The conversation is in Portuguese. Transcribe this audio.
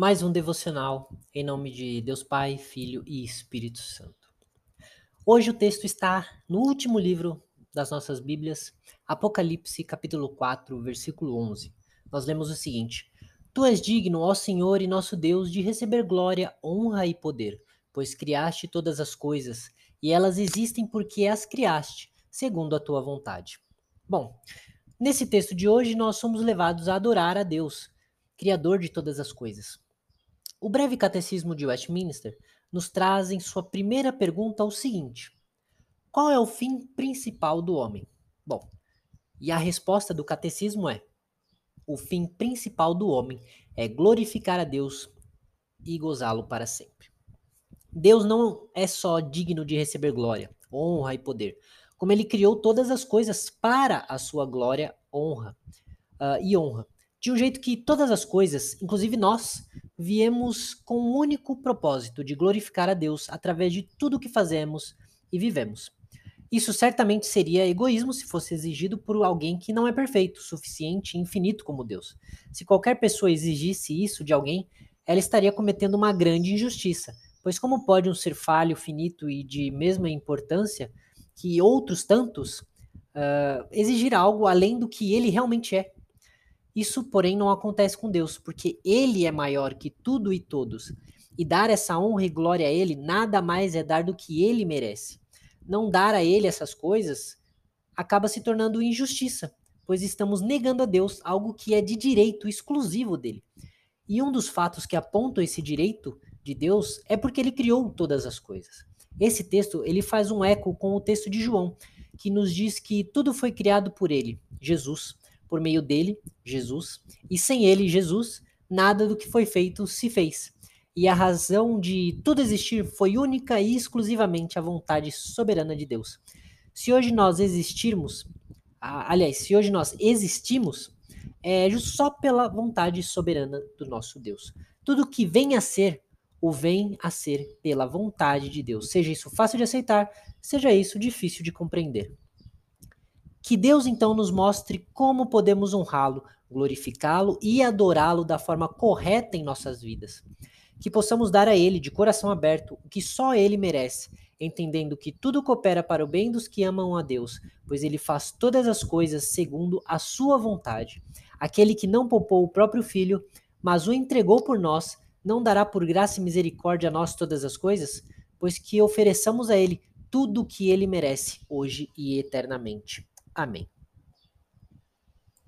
mais um devocional em nome de Deus Pai, Filho e Espírito Santo. Hoje o texto está no último livro das nossas Bíblias, Apocalipse, capítulo 4, versículo 11. Nós lemos o seguinte: Tu és digno, ó Senhor e nosso Deus, de receber glória, honra e poder, pois criaste todas as coisas, e elas existem porque as criaste, segundo a tua vontade. Bom, nesse texto de hoje nós somos levados a adorar a Deus, Criador de todas as coisas. O breve catecismo de Westminster nos traz em sua primeira pergunta o seguinte: Qual é o fim principal do homem? Bom, e a resposta do catecismo é: O fim principal do homem é glorificar a Deus e gozá-lo para sempre. Deus não é só digno de receber glória, honra e poder, como ele criou todas as coisas para a sua glória, honra uh, e honra de um jeito que todas as coisas, inclusive nós, viemos com um único propósito de glorificar a Deus através de tudo que fazemos e vivemos. Isso certamente seria egoísmo se fosse exigido por alguém que não é perfeito, suficiente e infinito como Deus. Se qualquer pessoa exigisse isso de alguém, ela estaria cometendo uma grande injustiça, pois como pode um ser falho, finito e de mesma importância que outros tantos uh, exigir algo além do que ele realmente é? Isso, porém, não acontece com Deus, porque Ele é maior que tudo e todos. E dar essa honra e glória a Ele nada mais é dar do que Ele merece. Não dar a Ele essas coisas acaba se tornando injustiça, pois estamos negando a Deus algo que é de direito exclusivo dele. E um dos fatos que apontam esse direito de Deus é porque ele criou todas as coisas. Esse texto ele faz um eco com o texto de João, que nos diz que tudo foi criado por ele, Jesus, por meio dele, Jesus, e sem ele, Jesus, nada do que foi feito se fez. E a razão de tudo existir foi única e exclusivamente a vontade soberana de Deus. Se hoje nós existirmos, aliás, se hoje nós existimos, é só pela vontade soberana do nosso Deus. Tudo que vem a ser, o vem a ser pela vontade de Deus. Seja isso fácil de aceitar, seja isso difícil de compreender. Que Deus então nos mostre como podemos honrá-lo, glorificá-lo e adorá-lo da forma correta em nossas vidas. Que possamos dar a Ele, de coração aberto, o que só Ele merece, entendendo que tudo coopera para o bem dos que amam a Deus, pois Ele faz todas as coisas segundo a Sua vontade. Aquele que não poupou o próprio Filho, mas o entregou por nós, não dará por graça e misericórdia a nós todas as coisas? Pois que ofereçamos a Ele tudo o que Ele merece, hoje e eternamente. Amém.